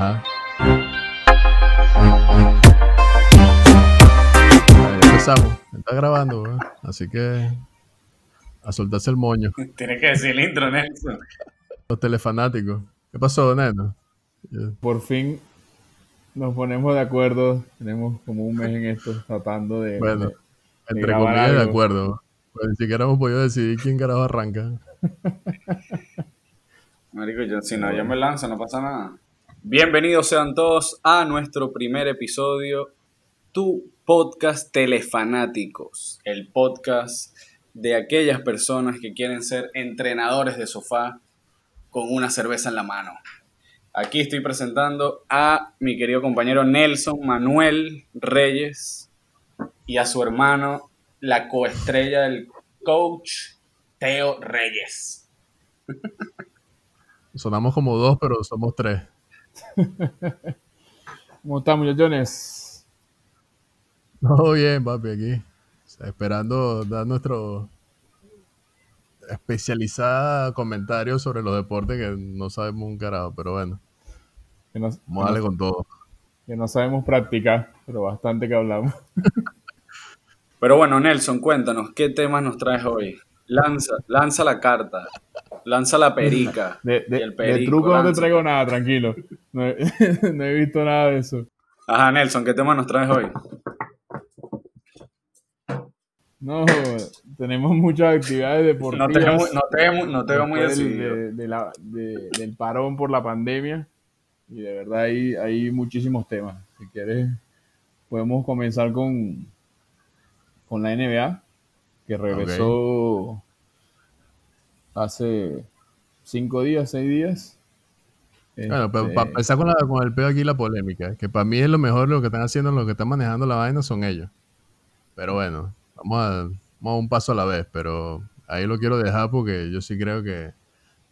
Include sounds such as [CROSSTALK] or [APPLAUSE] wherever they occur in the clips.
Ajá. Ya empezamos. Está grabando, ¿eh? así que a soltarse el moño. Tienes que decir el intro, Nelson. Los telefanáticos. ¿Qué pasó, Neno? Por fin nos ponemos de acuerdo. Tenemos como un mes en esto tratando de. Bueno, de- entre comillas, de algo. acuerdo. Pues ni siquiera hemos podido decidir quién carajo arranca. Marico, yo, si no, yo me lanzo, no pasa nada. Bienvenidos sean todos a nuestro primer episodio, tu podcast Telefanáticos, el podcast de aquellas personas que quieren ser entrenadores de sofá con una cerveza en la mano. Aquí estoy presentando a mi querido compañero Nelson Manuel Reyes y a su hermano, la coestrella del coach Teo Reyes. [LAUGHS] Sonamos como dos, pero somos tres. [LAUGHS] ¿Cómo están, muchachones? Todo bien, papi, aquí. O sea, esperando dar nuestro especializada comentario sobre los deportes que no sabemos un carajo, pero bueno, Que no, vamos a darle con todo. que no sabemos practicar, pero bastante que hablamos. [LAUGHS] Pero bueno, Nelson, cuéntanos, ¿qué temas nos traes hoy? Lanza, lanza la carta, lanza la perica. [LAUGHS] De, de- y el de perico, truco no te traigo nada, tranquilo. No he, [LAUGHS] no he visto nada de eso. Ajá, Nelson, ¿qué temas nos traes hoy? No, tenemos muchas actividades deportivas. No te veo muy, no te no te veo muy decidido. de- de la- de- del parón por la pandemia. Y de verdad hay, hay muchísimos temas. Si quieres, podemos comenzar con, con la NBA, que regresó hace cinco días, seis días. Bueno, pero Este, para empezar con, la- con el pedo aquí, la polémica, que para mí es lo mejor, lo que están haciendo, lo que están manejando la vaina son ellos. Pero bueno, vamos a, vamos a un paso a la vez, pero ahí lo quiero dejar porque yo sí creo que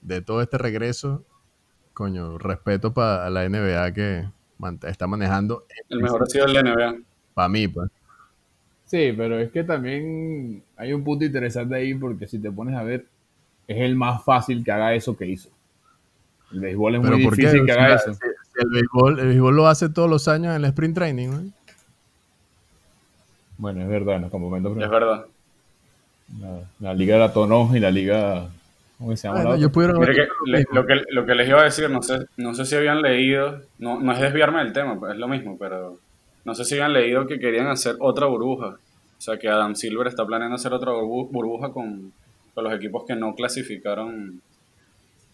de todo este regreso, coño, respeto para la NBA que man- está manejando, El mejor ha sido el de NBA. para mí, pues. Sí, pero es que también hay un punto interesante ahí porque si te pones a ver, es el más fácil que haga eso que hizo. El béisbol es muy difícil O que sea, haga eso. el, béisbol, el béisbol lo hace todos los años en el sprint training, ¿no? Bueno, es verdad, en los campamentos. Es verdad. La, la liga de la Tono y la liga. ¿Cómo se llama? Pudieron haber que, lo le- mismo. lo, que, lo que les iba a decir, no sé, no sé si habían leído, no, no es desviarme del tema, pues es lo mismo, pero no sé si habían leído que querían hacer otra burbuja. O sea, que Adam Silver está planeando hacer otra burbu- burbuja con, con los equipos que no clasificaron,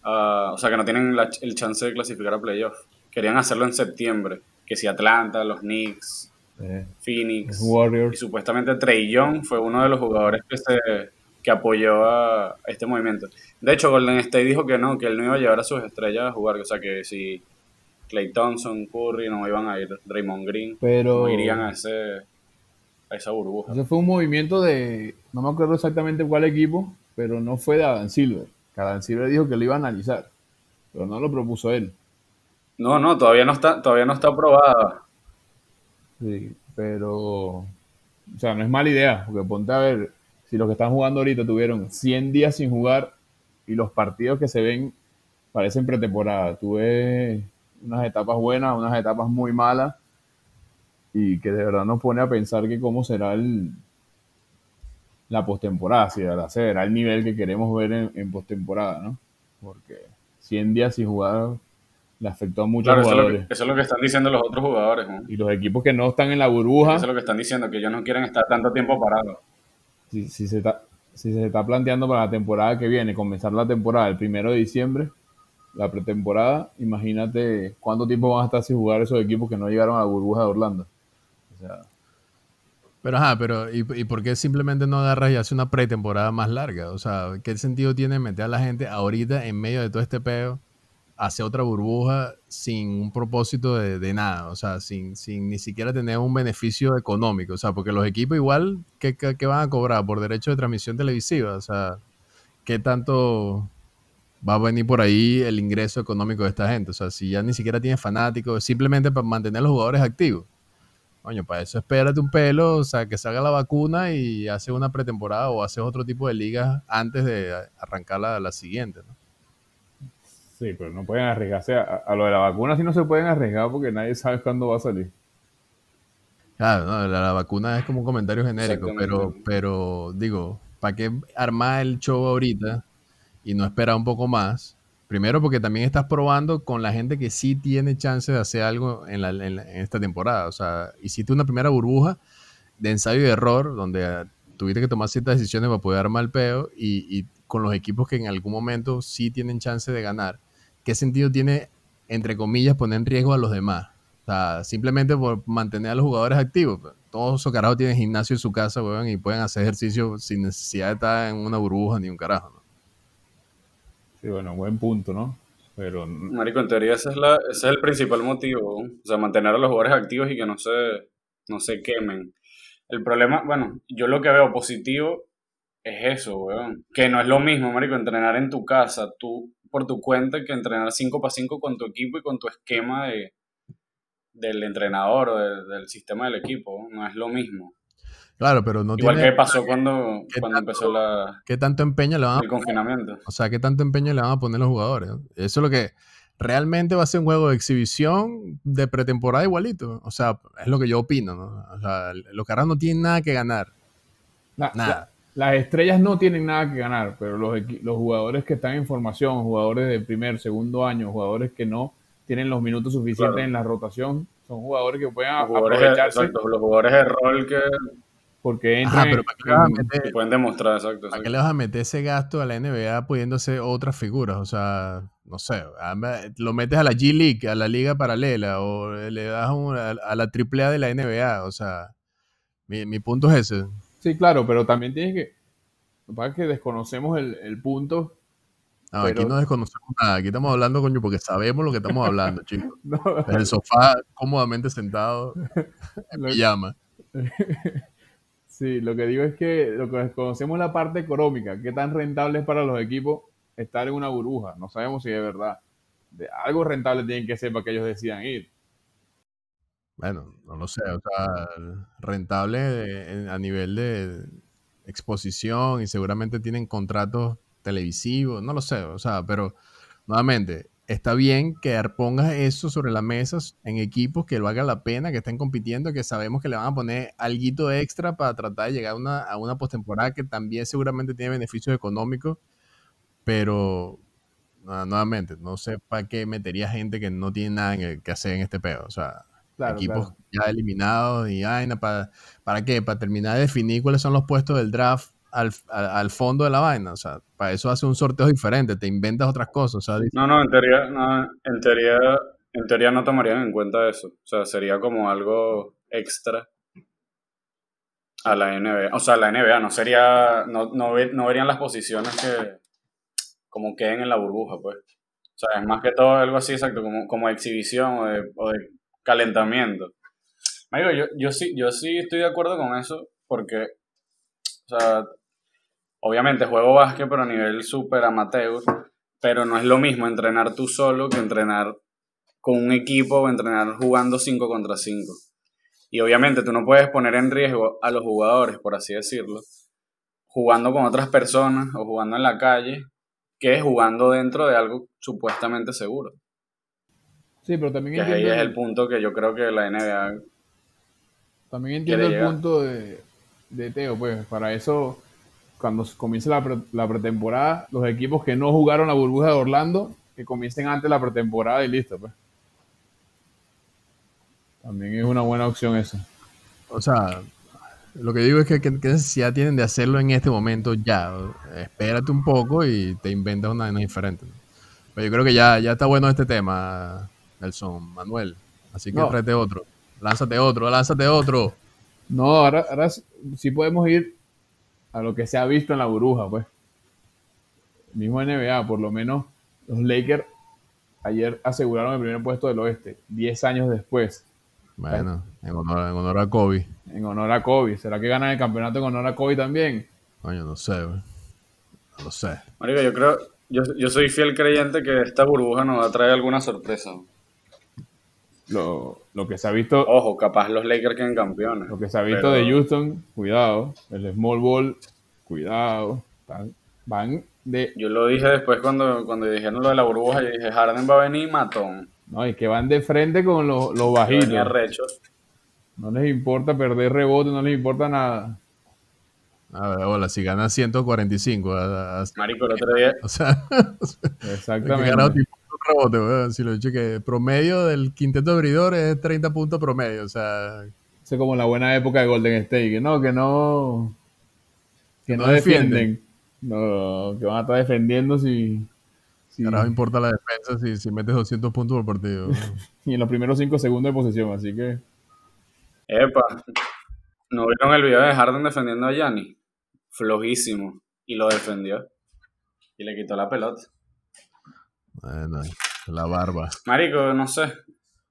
a- o sea, que no tienen la- el chance de clasificar a playoff. Querían hacerlo en septiembre, que si Atlanta, los Knicks, Eh, Phoenix. Warriors. Y supuestamente Trey Young fue uno de los jugadores que, se, que apoyó a este movimiento. De hecho, Golden State dijo que no, que él no iba a llevar a sus estrellas a jugar. O sea, que si Clay Thompson, Curry no iban a ir, Draymond Green, Pero. no irían a, ese, a esa burbuja. Ese fue un movimiento de. No me acuerdo exactamente cuál equipo, pero no fue de Adam Silver. Que Adam Silver dijo que lo iba a analizar, pero no lo propuso él. No, no, todavía no está, todavía no está aprobada. Sí, pero. O sea, no es mala idea, porque ponte a ver, si los que están jugando ahorita tuvieron 100 días sin jugar y los partidos que se ven parecen pretemporada. Tú ves unas etapas buenas, unas etapas muy malas y que de verdad nos pone a pensar que cómo será el, la postemporada, si de verdad se verá el nivel que queremos ver en, en postemporada, ¿no? Porque 100 días sin jugar le afectó a muchos Claro, eso es, lo jugadores. que, eso es lo que están diciendo los otros jugadores. ¿no? Y los equipos que no están en la burbuja, Eso es lo que están diciendo, que ellos no quieren estar tanto tiempo parados. si, si se está, si se está planteando para la temporada que viene, comenzar la temporada el primero de diciembre, la pretemporada, imagínate cuánto tiempo van a estar sin jugar esos equipos que no llegaron a la burbuja de Orlando. O sea, Pero ajá, pero ¿y, y por qué simplemente no agarras y haces una pretemporada más larga? O sea, ¿qué sentido tiene meter a la gente ahorita en medio de todo este peo, hacer otra burbuja sin un propósito de, de nada? O sea, sin, sin ni siquiera tener un beneficio económico. O sea, porque los equipos igual, ¿qué, qué, qué van a cobrar por derecho de transmisión televisiva? O sea, ¿qué tanto va a venir por ahí el ingreso económico de esta gente? O sea, si ya ni siquiera tienes fanáticos, simplemente para mantener a los jugadores activos. Coño, para eso espérate un pelo, o sea, que salga la vacuna y haces una pretemporada o haces otro tipo de ligas antes de arrancar la, la siguiente, ¿no? Sí, pero no pueden arriesgarse. A, lo de la vacuna sí no se pueden arriesgar porque nadie sabe cuándo va a salir. Claro, no, la, vacuna es como un comentario genérico, pero, pero digo, ¿para qué armar el show ahorita y no esperar un poco más? Primero porque también estás probando con la gente que sí tiene chance de hacer algo en, en esta temporada. O sea, hiciste una primera burbuja de ensayo y error donde tuviste que tomar ciertas decisiones para poder armar el peo y, con los equipos que en algún momento sí tienen chance de ganar, ¿qué sentido tiene, entre comillas, poner en riesgo a los demás? O sea, simplemente por mantener a los jugadores activos. Todos esos carajos tienen gimnasio en su casa, weón, y pueden hacer ejercicio sin necesidad de estar en una burbuja ni un carajo, ¿no? Sí, bueno, buen punto, ¿no? Pero... Marico, en teoría ese es, la, ese es el principal motivo, o sea, mantener a los jugadores activos y que no se, no se quemen. El problema, bueno, yo lo que veo positivo es eso, weón. Que no es lo mismo, marico, entrenar en tu casa, tú por tu cuenta, que entrenar 5 para 5 con tu equipo y con tu esquema de, del entrenador o del sistema del equipo. No es lo mismo. Claro, pero no Igual que pasó cuando, cuando empezó la, ¿qué tanto empeño le van a, el confinamiento. O sea, ¿qué tanto empeño le van a poner los jugadores? Eso es lo que realmente va a ser un juego de exhibición de pretemporada igualito. O sea, es lo que yo opino, ¿no? O sea, los carros no tienen nada que ganar. nada. las estrellas no tienen nada que ganar, pero los, los jugadores que están en formación, jugadores de primer, segundo año, jugadores que no tienen los minutos suficientes en la rotación, son jugadores que pueden aprovecharse. los jugadores de rol que porque entran pero ¿para qué pueden demostrar, exacto, ¿Para qué le vas a meter ese gasto a la NBA pudiéndose otras figuras? O sea, no sé, lo metes a la G League, a la liga paralela, o le das a, la AAA de la NBA, o sea, mi, punto es ese. Sí, claro, pero también tienes que, lo que pasa es que desconocemos el, punto. No, aquí no desconocemos nada, aquí estamos hablando, coño, porque sabemos lo que estamos hablando, [LAUGHS] chicos. En el sofá, cómodamente sentado, [LAUGHS] en pijama. Sí, lo que digo es que lo que desconocemos es la parte económica, qué tan rentable es para los equipos estar en una burbuja. No sabemos si es verdad. De algo rentable tienen que ser para que ellos decidan ir. Bueno, no lo sé. O sea, rentable a nivel de exposición y seguramente tienen contratos televisivos, no lo sé. O sea, pero nuevamente, está bien que pongas eso sobre la mesa en equipos que valga la pena, que estén compitiendo, que sabemos que le van a poner algo extra para tratar de llegar a una, a una postemporada que también seguramente tiene beneficios económicos pero nuevamente, no sé para qué metería gente que no tiene nada que hacer en este pedo. O sea, equipos ya eliminados y vaina, ¿para, ¿para qué? Para terminar de definir cuáles son los puestos del draft al, fondo de la vaina. O sea, para eso hace un sorteo diferente, te inventas otras cosas. no, no, en teoría, no, en teoría, en teoría no tomarían en cuenta eso. O sea, sería como algo extra a la NBA. O sea, la NBA no sería, no, no, no verían las posiciones que como queden en la burbuja, pues. O sea, es más que todo algo así, exacto, como, como exhibición o de, o de calentamiento. Yo, yo, sí, yo sí estoy de acuerdo con eso, porque, o sea, obviamente juego básquet, pero a nivel súper amateur, pero no es lo mismo entrenar tú solo que entrenar con un equipo o entrenar jugando 5 contra 5. Y obviamente tú no puedes poner en riesgo a los jugadores, por así decirlo, jugando con otras personas o jugando en la calle que jugando dentro de algo supuestamente seguro. Sí, pero también que ahí es el punto que yo creo que la NBA. También entiendo el punto de, de, Teo, pues para eso, cuando comience la, la, pretemporada, los equipos que no jugaron la burbuja de Orlando, que comiencen antes la pretemporada y listo, pues. También es una buena opción esa. O sea, lo que digo es que qué necesidad tienen de hacerlo en este momento ya. Espérate un poco y te inventas una diferente. Pero yo creo que ya, ya está bueno este tema, Nelson Manuel. Así que no. otro. Lánzate otro, lánzate otro. No, ahora, ahora sí podemos ir a lo que se ha visto en la burbuja, pues. mismo NBA, por lo menos los Lakers ayer aseguraron el primer puesto del oeste, 10 años después. Bueno, en honor, en honor a Kobe. En honor a Kobe. ¿Será que ganan el campeonato en honor a Kobe también? Coño, no sé, güey. No lo sé. Marico, yo creo, yo, yo soy fiel creyente que esta burbuja nos va a traer alguna sorpresa. Lo, lo, que se ha visto. Ojo, capaz los Lakers queden campeones. Lo que se ha visto de Houston, cuidado. El small ball, cuidado. van de... Yo lo dije después cuando, cuando dijeron lo de la burbuja, yo dije, Harden va a venir matón. No, es que van de frente con los, los bajitos. No les importa perder rebote, no les importa nada. A ver, hola, si gana 145. A, Marico, el otro día. O sea, [LAUGHS] exactamente. Rebote, Si lo he dicho que promedio del quinteto de abridores es 30 puntos promedio, o sea. Es como la buena época de Golden State, que no, que no. Que no, defienden. No, que van a estar defendiendo si. si... no importa la defensa si, si metes 200 puntos por partido. [LAUGHS] y en los primeros 5 segundos de posesión, así que. Epa, ¿no vieron el video de Harden defendiendo a Yanni? Flojísimo. Y lo defendió. Y le quitó la pelota. Bueno, la barba. Marico, no sé.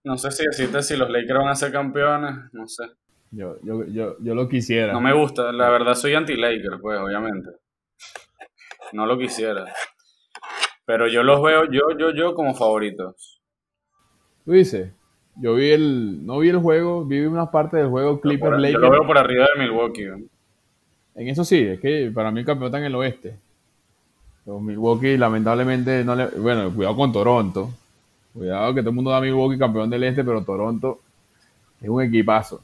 No sé si decirte si los Lakers van a ser campeones. No sé. Yo, yo, yo, yo lo quisiera. No me gusta. La verdad soy anti-Lakers, pues, obviamente. No lo quisiera. Pero yo los veo, yo, yo, yo como favoritos. ¿Tú dices? Yo vi el, no vi el juego, vi una parte del juego Clippers Lakers. Yo lo veo por arriba de Milwaukee. En eso sí, es que para mí el campeón está en el oeste. Los Milwaukee lamentablemente no le, bueno, cuidado con Toronto. Cuidado que todo el mundo da Milwaukee campeón del este, pero Toronto es un equipazo.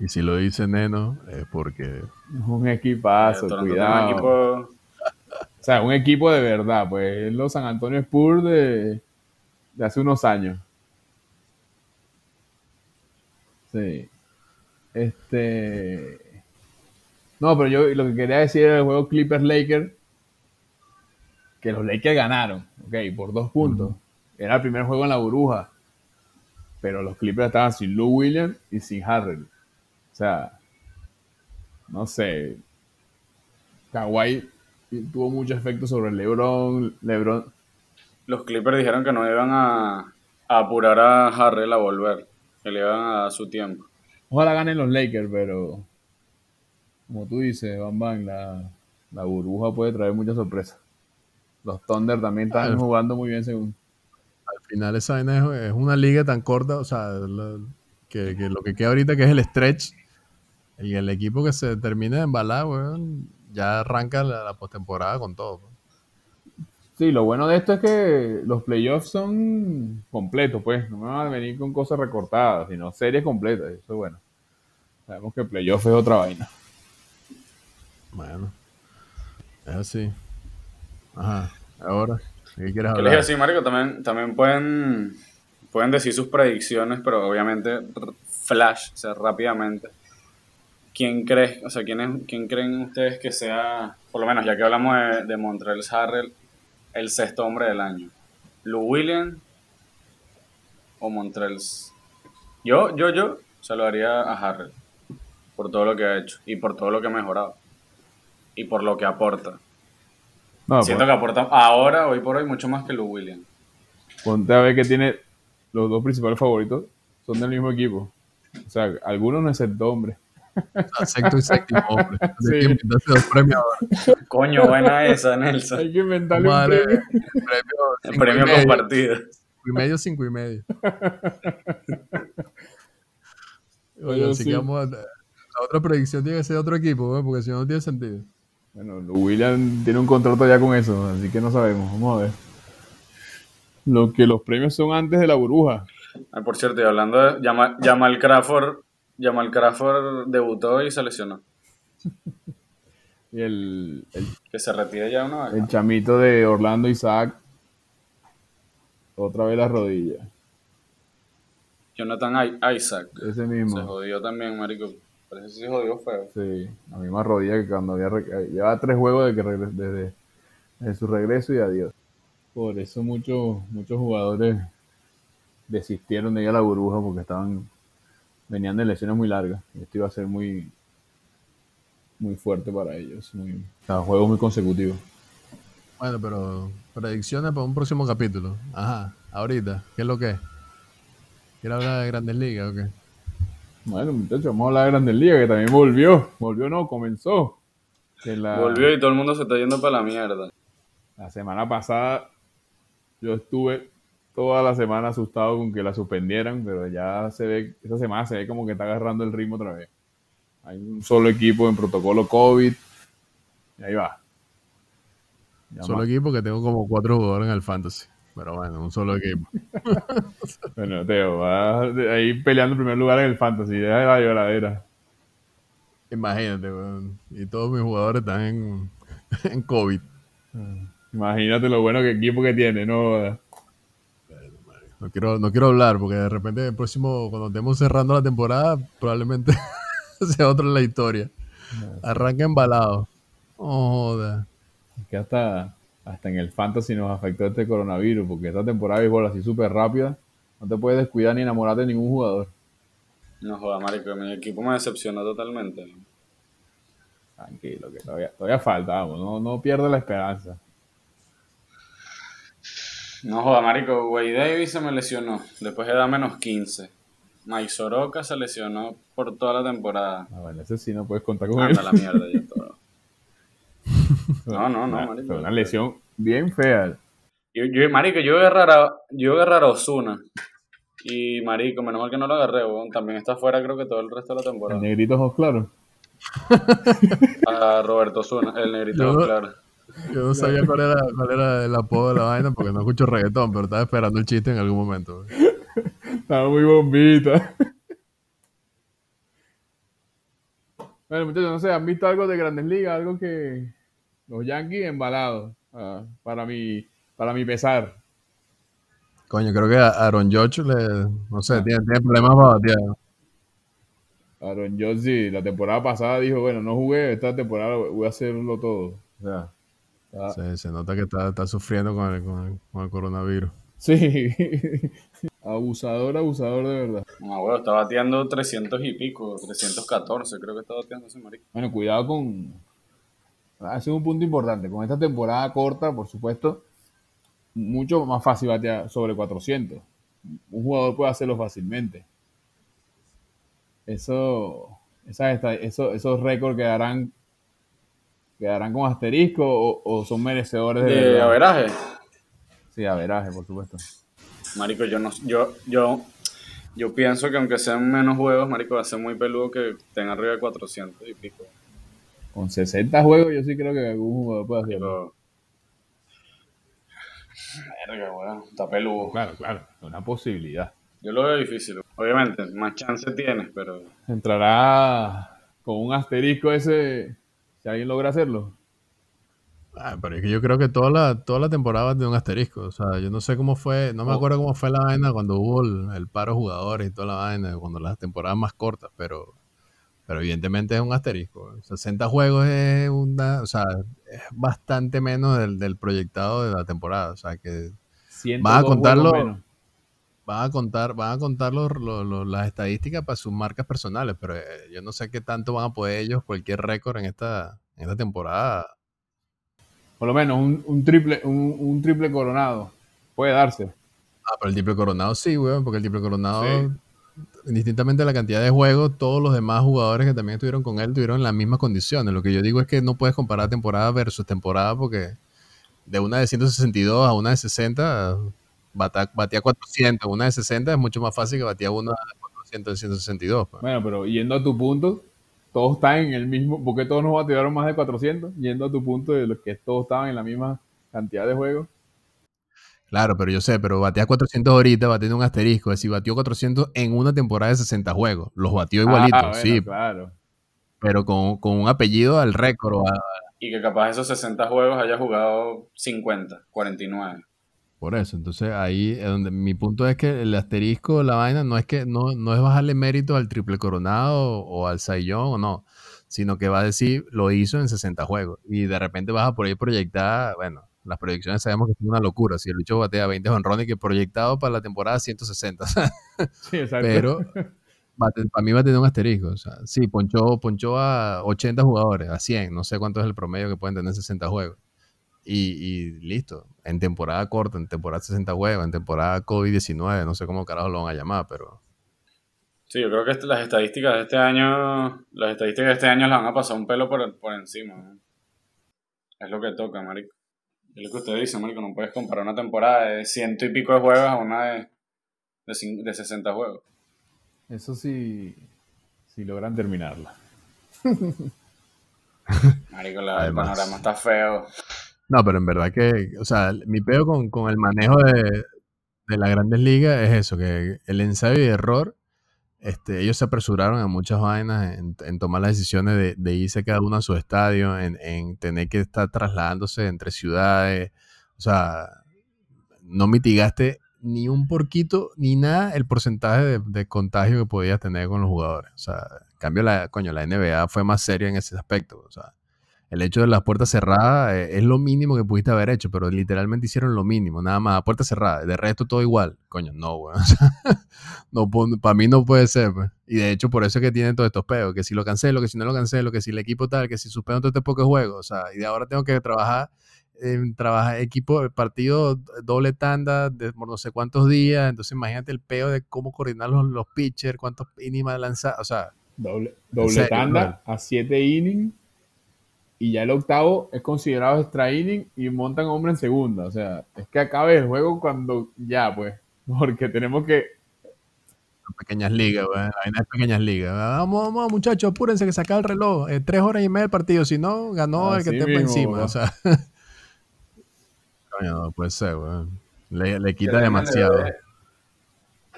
Y si lo dice Neno, es porque. Es un equipazo, cuidado. O sea, un equipo de verdad, pues es los San Antonio Spurs de, de hace unos años. Sí. Este. No, pero yo lo que quería decir era el juego Clippers Lakers. Que los Lakers ganaron, ok, por dos puntos. Era el primer juego en la burbuja. Pero los Clippers estaban sin Lou Williams y sin Harrell. O sea, no sé. Kawhi tuvo mucho efecto sobre LeBron. LeBron. Los Clippers dijeron que no iban a, a apurar a Harrell a volver que le van a su tiempo. Ojalá ganen los Lakers, pero como tú dices, Van la, la burbuja puede traer muchas sorpresas. Los Thunder también están jugando muy bien según. Al final esa es una liga tan corta, o sea, que, lo que queda ahorita que es el stretch y el equipo que se termine de embalar, ya arranca la, la postemporada con todo. Sí, lo bueno de esto es que los playoffs son completos, pues. No me van a venir con cosas recortadas, sino series completas. Eso es bueno. Sabemos que playoff es otra vaina. Bueno. Es así. Ajá. Ahora, ¿qué quieres hablar? les así, Marico? También, también pueden, pueden decir sus predicciones, pero obviamente flash, o sea, rápidamente. ¿Quién cree, o sea, quién, quién creen ustedes que sea, por lo menos ya que hablamos de, de Montreal Harrell, el sexto hombre del año? ¿Lou Williams o Montrells? Yo, yo, yo se lo haría a Harrell por todo lo que ha hecho y por todo lo que ha mejorado y por lo que aporta. Siento pues. que aporta ahora, hoy por hoy, mucho más que Lou Williams. Ponte a ver que tiene los dos principales favoritos, son del mismo equipo. O sea, algunos no el hombre. Sexto y séptimo, hombre. [LAUGHS] Sí. dos premios Coño, buena esa, Nelson. Hay que inventarle un premio. El premio, compartido. Cinco y medio, cinco y medio. [LAUGHS] Oye, así que vamos a, la otra predicción tiene que ser otro equipo, porque si no, no tiene sentido. Bueno, William tiene un contrato ya con eso, así que no sabemos. Vamos a ver. Lo que los premios son antes de la burbuja. Ah, por cierto, y hablando de Jamal Crawford, Jamal Crawford debutó y se lesionó. [LAUGHS] y el, Que se retire ya una vez. El chamito de Orlando Isaac. Otra vez la rodilla. Jonathan Isaac. Ese mismo. Se jodió también, marico. Parece que se jodió feo. Sí, la misma rodilla que cuando había... Eh, lleva tres juegos de que desde, desde, su regreso y adiós. Por eso muchos muchos jugadores desistieron de ir a la burbuja porque estaban venían de lesiones muy largas. Y esto iba a ser muy, muy fuerte para ellos. Muy, o juegos muy consecutivos. Bueno, pero predicciones para un próximo capítulo. Ajá, ahorita, ¿qué es lo que es? ¿Quieres hablar de Grandes Ligas o qué? Bueno, muchachos, vamos a hablar de Grandes Ligas, que también volvió. Volvió, no, comenzó. Volvió y todo el mundo se está yendo para la mierda. La semana pasada yo estuve toda la semana asustado con que la suspendieran, pero ya se ve, esta semana se ve como que está agarrando el ritmo otra vez. Hay un solo equipo en protocolo COVID y ahí va. Solo equipo que tengo como cuatro jugadores en el fantasy. Pero bueno, un solo equipo. [LAUGHS] bueno, Teo, vas ahí peleando en primer lugar en el fantasy. Deja de la lloradera. Imagínate, weón. Y todos mis jugadores están en, [LAUGHS] en COVID. Imagínate lo bueno que equipo que tiene, ¿no? No quiero, no quiero hablar porque de repente el próximo, cuando estemos cerrando la temporada, probablemente [LAUGHS] sea otra la historia. Arranca embalado. Oh, joda. Es que hasta, hasta en el fantasy nos afectó este coronavirus, porque esta temporada de béisbol así súper rápida, no te puedes descuidar ni enamorarte de ningún jugador. No joda, marico, mi equipo me decepcionó totalmente. Tranquilo, que todavía, todavía falta, vamos, no, no pierdas la esperanza. No joda, marico, Way Davis se me lesionó, después de edad menos 15. Mike Soroka se lesionó por toda la temporada. Ah, bueno, ese sí no puedes contar con él. la mierda, yo todo. [LAUGHS] No, no, no, marico. Fue una lesión bien fea. Yo, yo, marico, yo agarrar a, yo agarrar a Osuna. Y marico, menos mal que no lo agarré, weón. También está fuera creo que todo el resto de la temporada. ¿El negrito ojos claros? [LAUGHS] A Roberto Osuna, el negrito ojos claros. Yo no sabía cuál era, cuál era el apodo de la vaina porque no escucho reggaetón, pero estaba esperando el chiste en algún momento. Estaba muy bombita. Bueno, muchachos, no sé, ¿han visto algo de Grandes Ligas? Algo que los Yankees embalados, uh, para, mi, para mi pesar. Coño, creo que a Aaron Judge le, no sé, tiene, tiene, problemas para batear. Aaron Judge sí, la temporada pasada dijo, bueno, no jugué, esta temporada voy a hacerlo todo. O sea, Sí, se nota que está, está sufriendo con el, con, el, con el, coronavirus. Sí, [LAUGHS] abusador, abusador de verdad. No, bueno, está bateando 300 y pico, 314 creo que está bateando ese marico. Bueno, cuidado con... Ha sido un punto importante. Con esta temporada corta, por supuesto, mucho más fácil batear sobre 400. Un jugador puede hacerlo fácilmente. Eso, esas, eso, esos récords quedarán quedarán con asterisco o, o son merecedores de, de averaje. Sí, averaje, por supuesto. Marico, yo no, yo, yo, yo pienso que aunque sean menos juegos, marico, va a ser muy peludo que tenga arriba de 400 y pico. Con 60 juegos, yo sí creo que algún jugador puede hacerlo. Verga, weón, está peludo. Claro, claro, una posibilidad. Yo lo veo difícil. Obviamente, más chance tienes, pero. Entrará con un asterisco ese si alguien logra hacerlo. Ah, pero es que yo creo que toda la, toda la temporada de un asterisco. O sea, yo no sé cómo fue, no me acuerdo cómo fue la vaina cuando hubo el, el paro de jugadores y toda la vaina, cuando las temporadas más cortas, pero, pero evidentemente es un asterisco. 60 juegos es una, o sea, es bastante menos del, del proyectado de la temporada. O sea que van a contarlo. Van a contar, van a contar los, los, los, las estadísticas para sus marcas personales, pero eh, yo no sé qué tanto van a poder ellos cualquier récord en esta, en esta temporada. Por lo menos un, un triple, un, un, triple coronado puede darse. Ah, pero el triple coronado sí, weón, porque el triple coronado, sí. Indistintamente de la cantidad de juegos, todos los demás jugadores que también estuvieron con él tuvieron las mismas condiciones. Lo que yo digo es que no puedes comparar temporada versus temporada porque de una de 162 a una de 60 batía 400, una de 60 es mucho más fácil que batía una de 400 de 162. Pues. Bueno, pero yendo a tu punto, todos están en el mismo, porque todos nos batearon más de 400, yendo a tu punto de los que todos estaban en la misma cantidad de juegos. Claro, pero yo sé, pero batea 400 ahorita, batiendo un asterisco, es decir, batió 400 en una temporada de 60 juegos, los batió igualito, ah, bueno, sí. Claro. Pero con, con, un apellido al récord. A... Y que capaz esos 60 juegos haya jugado 50, 49. Por eso, entonces ahí es donde mi punto es que el asterisco, la vaina, no es que no, no es bajarle mérito al triple coronado o, al Sayón o no, sino que va a decir lo hizo en 60 juegos y de repente vas a por ahí proyectar, bueno, las proyecciones sabemos que es una locura, si el bicho batea 20 honrones que proyectado para la temporada 160, [LAUGHS] sí, exacto. pero [LAUGHS] para mí va a tener un asterisco, o sea, sí, ponchó, ponchó a 80 jugadores, a 100, no sé cuánto es el promedio que pueden tener 60 juegos. Y, y, listo. En temporada corta, en temporada 60 juegos, en temporada COVID-19, no sé cómo carajo lo van a llamar, pero. Sí, yo creo que las estadísticas de este año, las estadísticas de este año las van a pasar un pelo por, por encima. Es lo que toca, marico. Es lo que usted dice, marico, no puedes comparar una temporada de ciento y pico de juegos a una de, de, de 60 juegos. Eso sí, si logran terminarla. [LAUGHS] Marico, la, el panorama está feo. No, pero en verdad que, o sea, mi pedo con, con el manejo de, de las grandes ligas es eso, que el ensayo y error, este, ellos se apresuraron a muchas vainas en, tomar las decisiones de, irse cada uno a su estadio, en, en, tener que estar trasladándose entre ciudades. O sea, no mitigaste ni un porquito, ni nada el porcentaje de, de, contagio que podías tener con los jugadores. O sea, en cambio, la, coño, la NBA fue más seria en ese aspecto. O sea, el hecho de las puertas cerradas eh, es lo mínimo que pudiste haber hecho, pero literalmente hicieron lo mínimo, nada más, puertas cerradas. De resto todo igual. Coño, no, güey. [LAUGHS] no, para mí no puede ser, pues. Y de hecho, por eso es que tienen todos estos peos, que si lo cancelo, que si no lo cancelo, que si el equipo tal, que si suspendo todo este poco juego, o sea, y de ahora tengo que trabajar en trabajar equipo, partido doble tanda de no sé cuántos días, entonces imagínate el peo de cómo coordinar los, los pitchers, cuántos innings lanzar, o sea, doble, doble tanda a siete innings y ya el octavo es considerado extra inning y montan hombre en segunda. O sea, es que acabe el juego cuando ya, pues, [LAUGHS] porque tenemos que... Pequeñas ligas, güey. Hay pequeñas ligas. Vamos, vamos, muchachos, apúrense que saca el reloj. Eh, tres horas y media el partido. Si no, ganó el que esté por encima. O sea, [LAUGHS] no puede ser, güey. Le, le quita demasiado.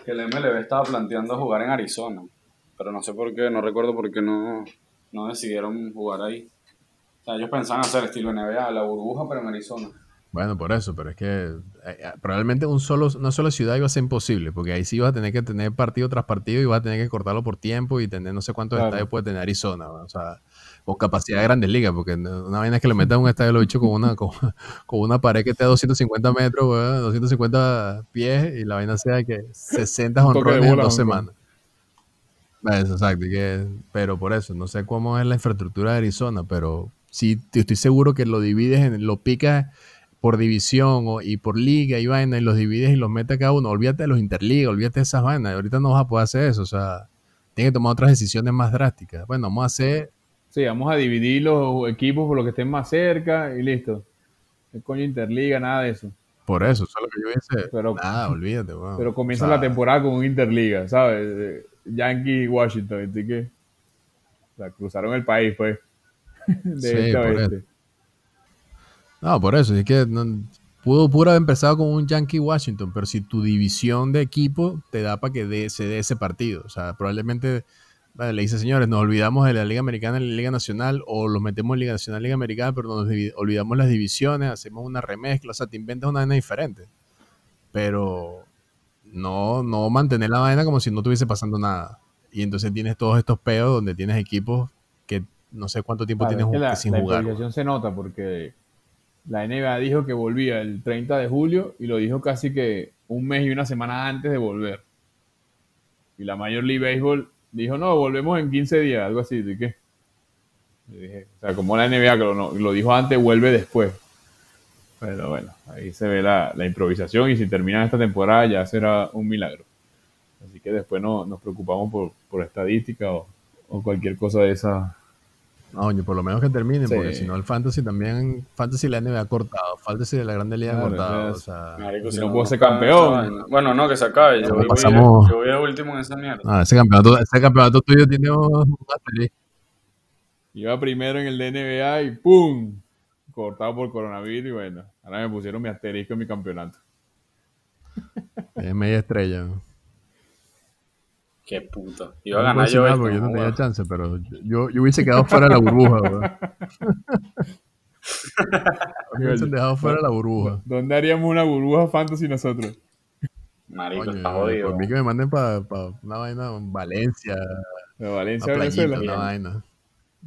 que el MLB estaba planteando jugar en Arizona. Pero no sé por qué, no recuerdo por qué no, no decidieron jugar ahí. O sea, ellos pensaban hacer estilo NBA, la burbuja, pero en Arizona. Bueno, por eso, pero es que eh, eh, probablemente un solo, una sola ciudad iba a ser imposible, porque ahí sí vas a tener que tener partido tras partido y vas a tener que cortarlo por tiempo y tener no sé cuántos estadios puede tener Arizona, o sea, con capacidad de grandes ligas, porque una vaina es que le metas un estadio lo bicho con una, [LAUGHS] con, una pared que esté a 250 metros, 250 pies y la vaina sea que 60 honrones en dos semanas. Eso, exacto, que, pero por eso, no sé cómo es la infraestructura de Arizona, pero sí estoy seguro que lo divides, en, lo picas por división o, y por liga y vaina y los divides y los metes cada uno. Olvídate de los interligas, olvídate de esas vainas. Ahorita no vas a poder hacer eso, o sea, tienes que tomar otras decisiones más drásticas. Bueno, vamos a hacer... Sí, vamos a dividir los equipos por los que estén más cerca y listo. ¿Qué coño interliga? Nada de eso. Por eso, eso es lo que yo hice. Pero, nada, olvídate. Pero comienza la temporada con un interliga, ¿sabes? Yankee Washington, así que... O sea, cruzaron el país, pues. [LAUGHS] sí, por No, por eso, es que pudo, pudo haber empezado con un Yankee Washington, pero si tu división de equipo te da para que se dé ese partido, o sea, probablemente le dice, señores, nos olvidamos de la Liga Americana y la Liga Nacional, o los metemos en Liga Nacional y Liga Americana, pero nos olvidamos las divisiones, hacemos una remezcla, o sea, te inventas una vaina diferente. Pero no, no mantener la vaina como si no estuviese pasando nada. Y entonces tienes todos estos peos donde tienes equipos no sé cuánto tiempo tienes sin jugar. La se nota porque la NBA dijo que volvía el 30 de julio y lo dijo casi que un mes y una semana antes de volver. Y la Major League Baseball dijo, no, volvemos en 15 días, algo así. ¿De qué? dije, o sea, como la NBA que lo, dijo antes, vuelve después. Pero bueno, ahí se ve la, improvisación y si terminan esta temporada ya será un milagro. Así que después no, nos preocupamos por, por estadística o, o cualquier cosa de esa no, por lo menos que terminen, porque si no el Fantasy también, Fantasy la NBA ha cortado, Fantasy de la Grande Liga ha cortado, o sea... si no puedo ser campeón. Bueno, no, que se acabe, yo, voy, pasamos... yo voy a último en esa mierda. Ah, ese campeonato, ese campeonato tuyo tiene un asterisco. Iba primero en el NBA y ¡pum! Cortado por coronavirus y bueno, ahora me pusieron mi asterisco en mi campeonato. Es media estrella, ¿no? Qué puto. Iba a ganar yo. Esto, yo no tenía chance, pero yo, yo hubiese quedado fuera de la burbuja, weón. [LAUGHS] hubiesen dejado fuera de la burbuja. ¿Dónde haríamos una burbuja fantasy nosotros? Marico, está jodido. Por mí que me manden para pa una vaina en Valencia. ¿De Valencia, Venezuela? Una vaina.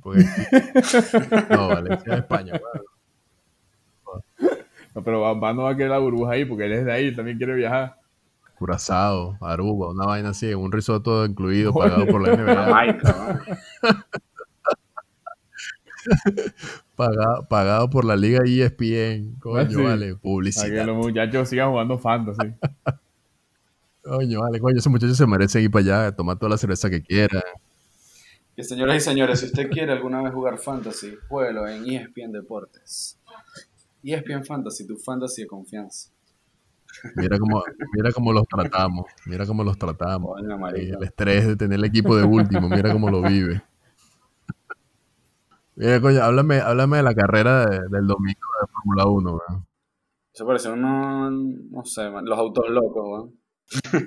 Porque, [LAUGHS] no, Valencia, España, weón. No, pero Bamba no va a querer la burbuja ahí porque él es de ahí, también quiere viajar. Curazao, Aruba, una vaina así, un risotto incluido pagado por la NBA. [LAUGHS] [LAUGHS] pagado, pagado por la liga ESPN. Coño, vale, publicidad. Para que los muchachos sigan jugando fantasy. [LAUGHS] coño, vale, coño, ese muchacho se merece ir para allá, tomar toda la cerveza que quiera. Y señoras y señores, si usted quiere alguna vez jugar fantasy, jueguelo en ESPN Deportes. ESPN Fantasy, tu fantasy de confianza. Mira cómo, mira cómo los tratamos, mira cómo los tratamos. el estrés de tener el equipo de último, mira cómo lo vive. Mira, coño, háblame, háblame de la carrera del domingo de Fórmula 1, weón. Eso parece uno, no sé, los autos locos, weón.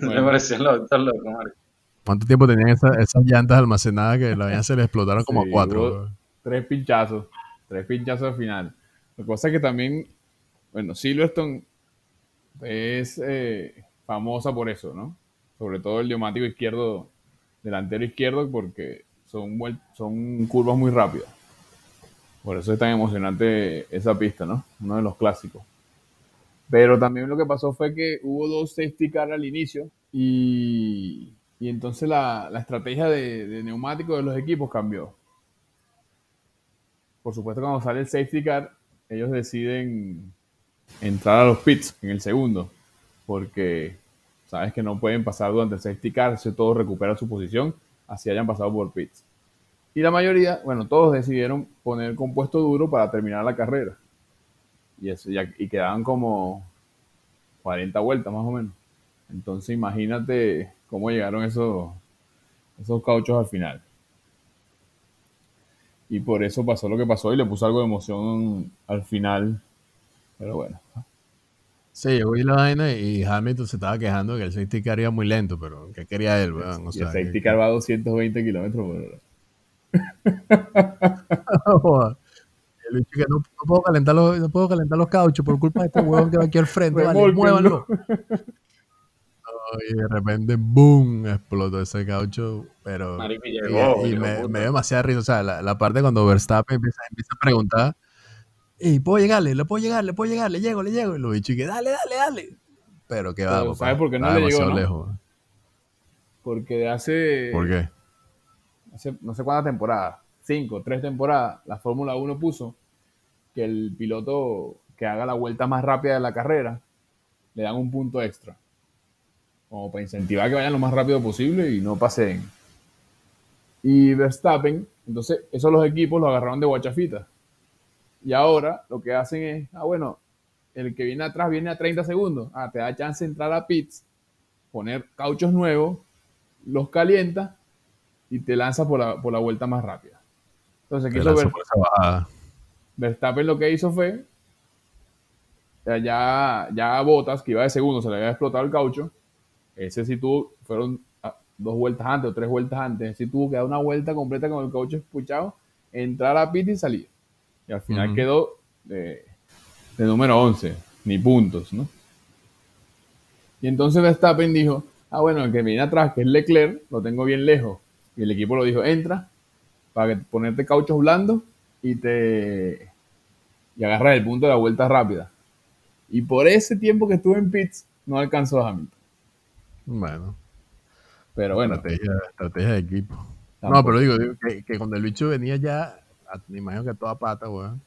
Me parecían los autos locos, Marco. ¿Cuánto tiempo tenían esas llantas almacenadas que la se le explotaron como a cuatro? Tres pinchazos, tres pinchazos al final. La cosa es que también, bueno, Silverstone es eh, famosa por eso, ¿no? Sobre todo el neumático izquierdo, delantero izquierdo, porque son, son curvas muy rápidas. Por eso es tan emocionante esa pista, ¿no? Uno de los clásicos. Pero también lo que pasó fue que hubo dos safety car al inicio y, entonces la, estrategia de, de neumático de los equipos cambió. Por supuesto, cuando sale el safety car, ellos deciden entrar a los pits en el segundo, porque sabes que no pueden pasar durante el safety car, si todos recuperan su posición, así hayan pasado por pits. Y la mayoría, bueno, todos decidieron poner compuesto duro para terminar la carrera. Y, eso, y quedaban como 40 vueltas más o menos. Entonces imagínate cómo llegaron esos, esos cauchos al final. Y por eso pasó lo que pasó y le puso algo de emoción al final. Pero bueno. Sí, yo vi la vaina y Hamilton se estaba quejando que el safety car iba muy lento, pero ¿qué quería él? el safety car va a 220 kilómetros por hora. [LAUGHS] el bicho que no, puedo calentar los, no puedo calentar los cauchos por culpa de este huevón que va aquí al frente. Vale, muévanlo. y de repente, ¡boom! explotó ese caucho. Pero. y, me, dio demasiada risa. O sea, la, parte cuando Verstappen empieza, empieza, a preguntar. Y puedo llegarle, le puedo llegar, le puedo llegar, le llego, le llego. Y lo bicho y que dale, dale, dale. Pero que va. ¿Sabes por qué no le llegó? Lejos. Porque hace. ¿Por qué? no sé cuántas temporadas, cinco, tres temporadas, la Fórmula 1 puso que el piloto que haga la vuelta más rápida de la carrera le dan un punto extra. Como para incentivar que vayan lo más rápido posible y no pasen. Y Verstappen, entonces, esos los equipos lo agarraron de guachafita. Y ahora lo que hacen es, ah, bueno, el que viene atrás viene a 30 segundos. Ah, te da chance de entrar a pits, poner cauchos nuevos, los calienta y te lanza por la, por la vuelta más rápida. Entonces, ¿qué hizo Verstappen? lo que hizo fue, ya, ya Botas, que iba de segundo, se le había explotado el caucho. Ese sí tuvo, fueron ah, dos vueltas antes o tres vueltas antes. Sí tuvo que dar una vuelta completa con el caucho espuchado, entrar a pit y salir. Y al final quedó de, de número 11, ni puntos, ¿no? Y entonces Verstappen dijo, ah, bueno, el que viene atrás, que es Leclerc, lo tengo bien lejos y el equipo lo dijo, entra para ponerte cauchos blandos y te y agarras el punto de la vuelta rápida. Y por ese tiempo que estuve en pits, no alcanzó a Hamilton. Bueno. Pero bueno. Estrategia, de equipo. No, pero digo, que, cuando el bicho venía ya, me imagino que a toda pata, weón,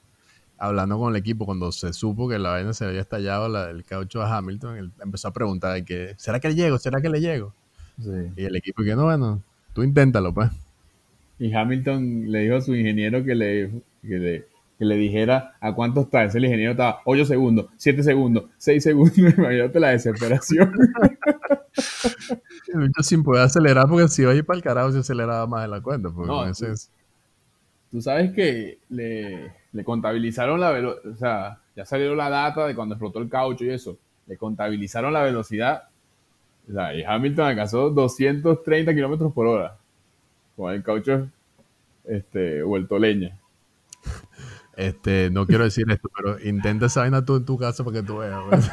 hablando con el equipo, cuando se supo que la vaina se había estallado el caucho a Hamilton, él empezó a preguntar que, ¿será que le llego? ¿Será que le llego? Y el equipo que no, bueno, Tú inténtalo, pues. Y Hamilton le dijo a su ingeniero que le, que le, dijera a cuánto está. Ese el ingeniero estaba 8 segundos, 7 segundos, 6 segundos. [LAUGHS] Imagínate la desesperación. [LAUGHS] el bicho sin poder acelerar porque si iba a ir para el carajo se aceleraba más de la cuenta. Pues, no, tú, sabes que le, le contabilizaron la velocidad. O sea, ya salió la data de cuando explotó el caucho y eso. Le contabilizaron la velocidad y Hamilton alcanzó 230 kilómetros por hora. Con el caucho este, vuelto leña. [LAUGHS] Este, no quiero decir esto, pero intenta esa vaina tú en tu casa para que tú veas.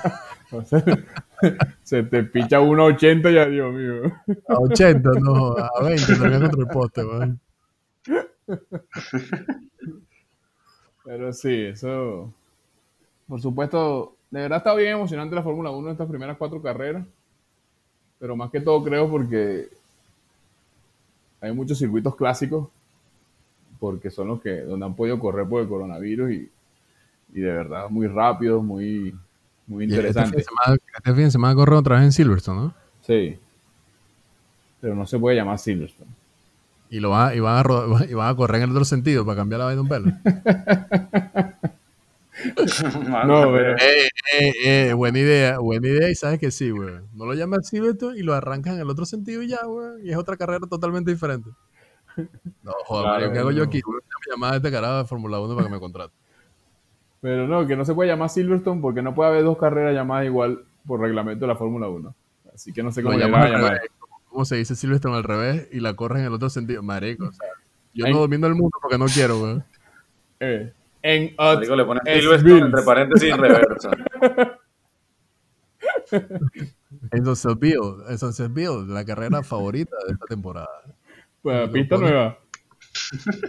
[LAUGHS] se te picha 1.80 y adiós, mío. A 80, no, a 20, también contra el poste, man. [LAUGHS] Pero sí, eso. Por supuesto, de verdad está bien emocionante la Fórmula 1 en estas primeras cuatro carreras pero más que todo creo porque hay muchos circuitos clásicos porque son los que donde han podido correr por el coronavirus y, y de verdad muy rápidos, muy, muy este interesantes. Este fin de semana, corre otra vez en Silverstone, ¿no? Sí, pero no se puede llamar Silverstone. Y, lo va, y, van a, [LAUGHS] y van a correr en el otro sentido para cambiar la vaina de un pelo. [LAUGHS] no, pero... Eh, eh, eh, buena idea, buena idea y sabes que sí, güey. No lo llamas Silverstone y lo arrancas en el otro sentido y ya, güey. Y es otra carrera totalmente diferente. No, joder, Mario, ¿qué hago yo aquí? Voy a llamar a este carajo de Fórmula 1 para que me contrate. Pero no, que no se puede llamar Silverstone porque no puede haber dos carreras llamadas igual por reglamento de la Fórmula 1. Así que no sé cómo van a llamar. ¿Cómo se dice Silverstone al revés y la corren en el otro sentido? Marico, o sea, yo no domino el mundo porque no quiero, weón. Eh, en Marico, le Silverstone entre paréntesis y reversa. [LAUGHS] Entonces Bill, entonces Bill, la carrera favorita de esta temporada. Pues pista nueva.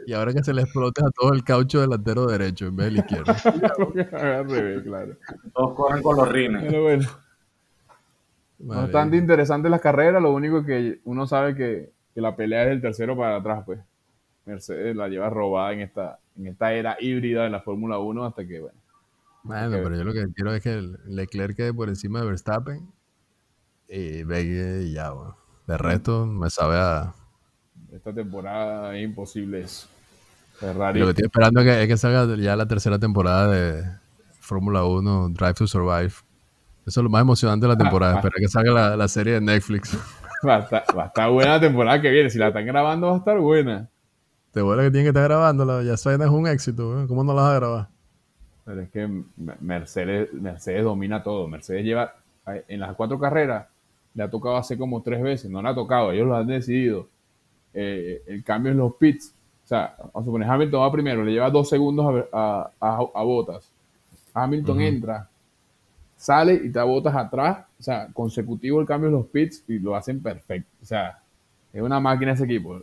Y ahora que se le explota a todo el caucho delantero derecho en vez del izquierdo. [LAUGHS] claro. Todos corren con los rines. Pero bueno. Bastante interesante las carreras, lo único que uno sabe que, que, la pelea es el tercero para atrás, pues. Mercedes la lleva robada en esta, en esta era híbrida de la Fórmula 1 hasta que, bueno. Bueno, pero yo lo que quiero es que Leclerc quede por encima de Verstappen y Vegue y ya, bueno. De resto, me sabe a, esta temporada es imposible eso. Ferrari. Lo que estoy esperando es que, salga ya la tercera temporada de Fórmula 1, Drive to Survive. Eso es lo más emocionante de la ah, temporada. Ah. Espero que salga la, serie de Netflix. [LAUGHS] Va a, estar, buena la temporada que viene. Si la están grabando, va a estar buena. Te vuelve que tienen que estar grabándola. Ya suena es un éxito. ¿Cómo no la vas a grabar? Pero es que Mercedes, Mercedes domina todo. Mercedes lleva en las cuatro carreras, le ha tocado hace como tres veces. No le ha tocado, ellos lo han decidido eh, el cambio en los pits. O sea, vamos a suponer, Hamilton va primero, le lleva dos segundos a, a, Botas. Hamilton entra, sale y te Botas atrás. O sea, consecutivo el cambio en los pits y lo hacen perfecto. O sea, es una máquina ese equipo.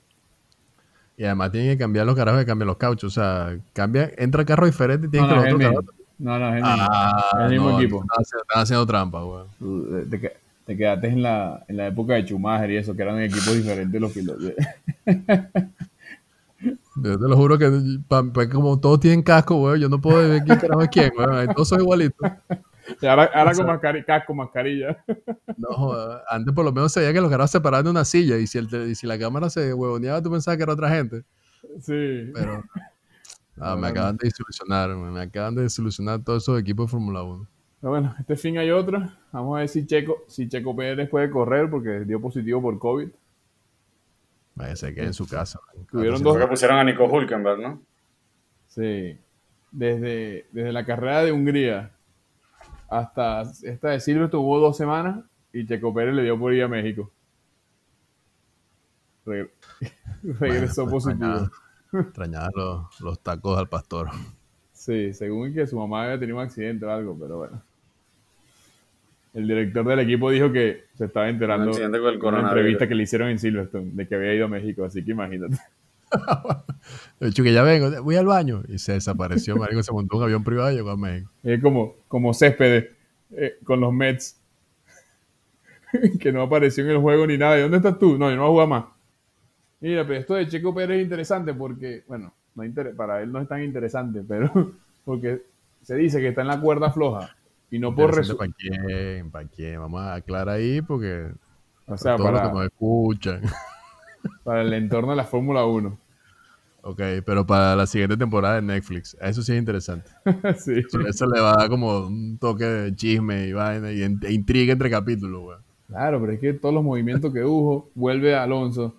Y además tienen que cambiar los carros que cambian los cauchos. O sea, cambia, entra carro diferente y tiene que los otros No, no, es el mismo, ah, el mismo equipo. Están haciendo, trampa, güey. De, te quedaste en la, en la época de Schumacher y eso, que eran equipos diferentes los pilotos. [LAUGHS] Yo te lo juro que pues, como todos tienen casco, güey, yo no puedo ver quién carajo es quién, güey. Todos son igualitos. Ahora, ahora con casco, mascarilla. [LAUGHS] No, antes por lo menos se veía que los carros se paraban en una silla y si, el, si la cámara se huevoneaba, tú pensabas que era otra gente. Sí. Pero [LAUGHS] me acaban de desilusionar, me acaban de desilusionar todos esos equipos de Fórmula 1 bueno, este fin hay otro. Vamos a ver si Checo, si Checo Pérez puede correr porque dio positivo por COVID. Vaya, se queda en su casa. Tuvieron dos. que pusieron a Nico Hulkenberg, ¿no? Sí. Desde, desde la carrera de Hungría hasta esta de Silverstone tuvo dos semanas y Checo Pérez le dio por ir a México. [LAUGHS] regresó pues, positivo. Extrañaba los, los tacos al pastor. Sí, según que su mamá había tenido un accidente o algo, pero bueno. El director del equipo dijo que se estaba enterando de una entrevista que le hicieron en Silverstone de que había ido a México, así que imagínate. De hecho, que ya vengo, voy al baño. Y se desapareció, [LAUGHS] marico, se montó un avión privado y llegó a México. Es como, como Céspedes eh, con los Mets, [LAUGHS] que no apareció en el juego ni nada. ¿Y dónde estás tú? No, yo no voy a jugar más. Mira, pero esto de Checo Pérez es interesante porque, bueno, no para él no es tan interesante, pero [LAUGHS] porque se dice que está en la cuerda floja y no por ¿Para quién? ¿Para quién? Vamos a aclarar ahí porque o sea, para, que nos escuchan. Para el entorno de la Fórmula 1. Ok, pero para la siguiente temporada de Netflix. Eso sí es interesante. [LAUGHS] sí. Eso, le va a dar como un toque de chisme y vaina y e intriga entre capítulos, güey. Claro, pero es que todos los movimientos que hubo, vuelve Alonso,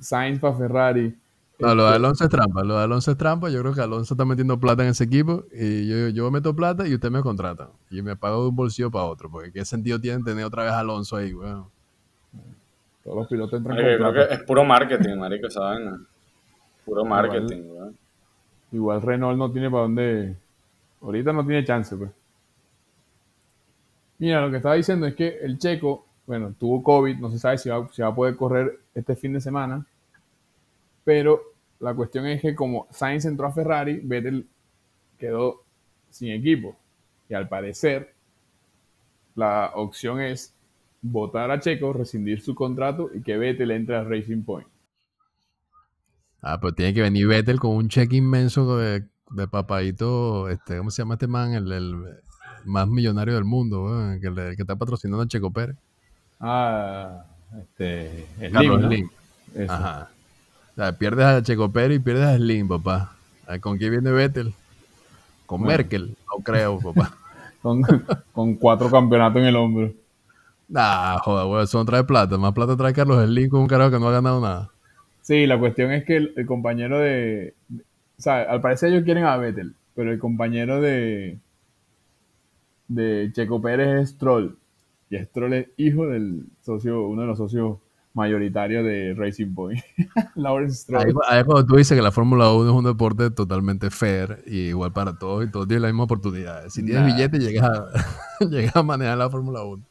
Sainz para Ferrari, no, lo de este, Alonso es trampa. Lo de Alonso es trampa. Yo creo que Alonso está metiendo plata en ese equipo y yo, yo meto plata y usted me contrata. Y me pago de un bolsillo para otro. Porque ¿qué sentido tiene tener otra vez a Alonso ahí, weón? Todos los pilotos entran con creo que es puro marketing, marico, esa vaina. Puro marketing, igual, Renault no tiene para dónde... Ahorita no tiene chance, pues. Mira, lo que estaba diciendo es que el checo, bueno, tuvo COVID, no se sabe si va, si va a poder correr este fin de semana pero la cuestión es que como Sainz entró a Ferrari, Vettel quedó sin equipo. Y al parecer, la opción es votar a Checo, rescindir su contrato y que Vettel entre a Racing Point. Ah, pero tiene que venir Vettel con un cheque inmenso de, de papadito, este, ¿cómo se llama este man? El, más millonario del mundo, que, que, está patrocinando a Checo Pérez. Ah, este, el Carlos Slim. Ajá. O sea, pierdes a Checo Pérez y pierdes a Slim, papá. ¿Con quién viene Vettel? Con Merkel, no creo, papá. [LAUGHS] con, cuatro campeonatos en el hombro. Nah, joder, eso no trae plata. Más plata trae Carlos Slim con un carajo que no ha ganado nada. Sí, la cuestión es que el, compañero de, O sea, al parecer ellos quieren a Vettel. pero el compañero de, de Checo Pérez es Stroll. Y Stroll es hijo del socio, uno de los socios mayoritarios de Racing Point, [LAUGHS] Lawrence Stroll. Ahí, es cuando tú dices que la Fórmula 1 es un deporte totalmente fair y igual para todos y todos tienen la misma oportunidad. Si tienes billete, llegas a, [LAUGHS] llegas a manejar la Fórmula 1.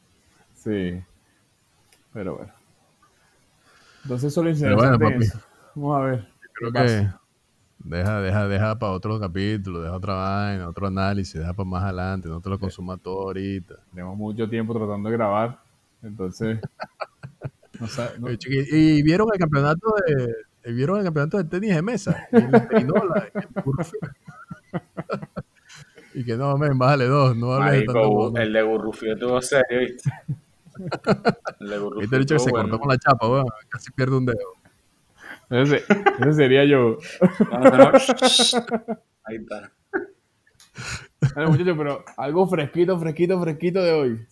Sí. Pero bueno. Entonces solo interesante bueno, Vamos a ver. Creo que deja, deja, deja para otro capítulo, deja otra vaina, otro análisis, deja para más adelante, no te lo consuma todo ahorita. Tenemos mucho tiempo tratando de grabar, entonces... [LAUGHS] y, vieron el campeonato de vieron el campeonato de tenis de mesa y [LAUGHS] que no, men, bájale dos, no hables de tanto, El de Gurrufio tuvo serio, ¿viste? Gurrufio. Viste dicho que se cortó con la chapa, weón, casi pierde un dedo. Ese, sería yo. Ahí está. Bueno, muchachos, pero algo fresquito, fresquito, fresquito de hoy.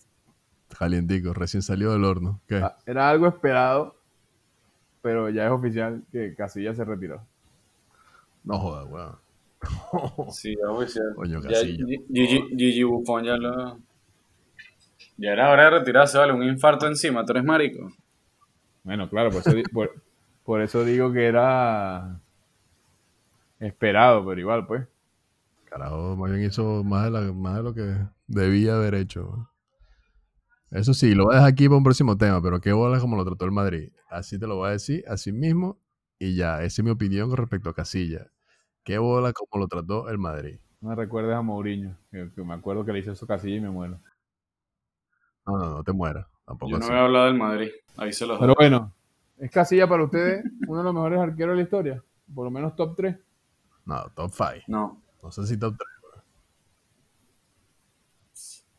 Calientico, recién salió del horno. ¿Qué? Ah, era algo esperado, pero ya es oficial que Casilla se retiró. No jodas, weón. Sí, es oficial. Coño, Casilla. Gigi Buffon ya lo... Ya era hora de retirarse, vale, un infarto encima, tú eres marico. Bueno, claro, pues por, por eso digo que era esperado, pero igual, pues. Carajo, más bien hizo más de, más de lo que debía haber hecho. Eso sí, lo voy a dejar aquí para un próximo tema, pero qué bola como lo trató el Madrid. Así te lo voy a decir, así mismo, y ya. Esa es mi opinión con respecto a Casilla. Qué bola como lo trató el Madrid. No me recuerdes a Mourinho, que, me acuerdo que le hizo eso Casilla y me muero. No, no, no te mueras. Tampoco Yo no voy a hablar del Madrid. Ahí se los Pero bueno, ¿Es Casilla para ustedes uno de los mejores arqueros de la historia? Por lo menos top 3. No, top 5. No. No sé si top 3.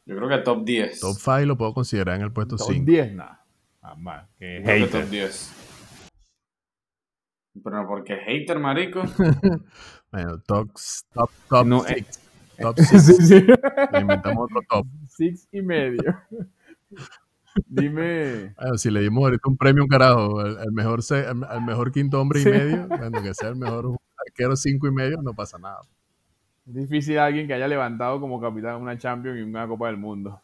Yo creo que top 10. Top 5 lo puedo considerar en el puesto 5. Top 10, nada. Nada más. Que hater. top 10. Pero porque hater, marico. [LAUGHS] bueno, top, top, top no, 6. Top 6. sí, sí. Le inventamos otro top. 6 y medio. Dime. Bueno, si le dimos ahorita un premio, un carajo, al, mejor, al, mejor quinto hombre y medio, bueno, que sea el mejor arquero cinco y medio, no pasa nada. Es difícil alguien que haya levantado como capitán una Champions y una Copa del Mundo.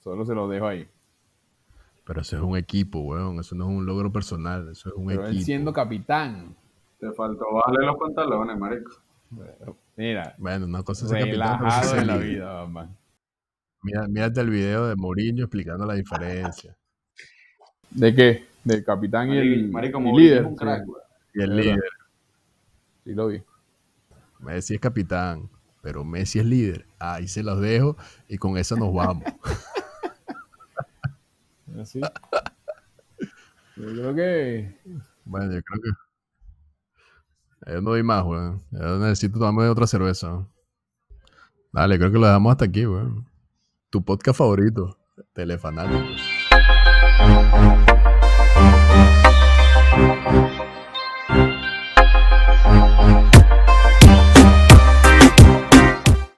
Solo se lo dejo ahí. Pero eso es un equipo, weón. Eso no es un logro personal. Eso es un Pero equipo. Él siendo capitán. Te faltó bajarle los pantalones, marico. Mira. Bueno, una cosa es relajado en la vida, mamá. Mira, mírate el video de Mourinho explicando la diferencia. ¿De qué? Del capitán y el, líder. y el líder. Sí, lo vi. Messi es capitán, pero Messi es líder. Ahí se los dejo y con eso nos vamos. [LAUGHS] Así. Yo creo que. Bueno, yo creo que. Yo no doy más, weón. Yo necesito tomarme otra cerveza. Dale, creo que lo dejamos hasta aquí, weón tu podcast favorito, Telefanáticos.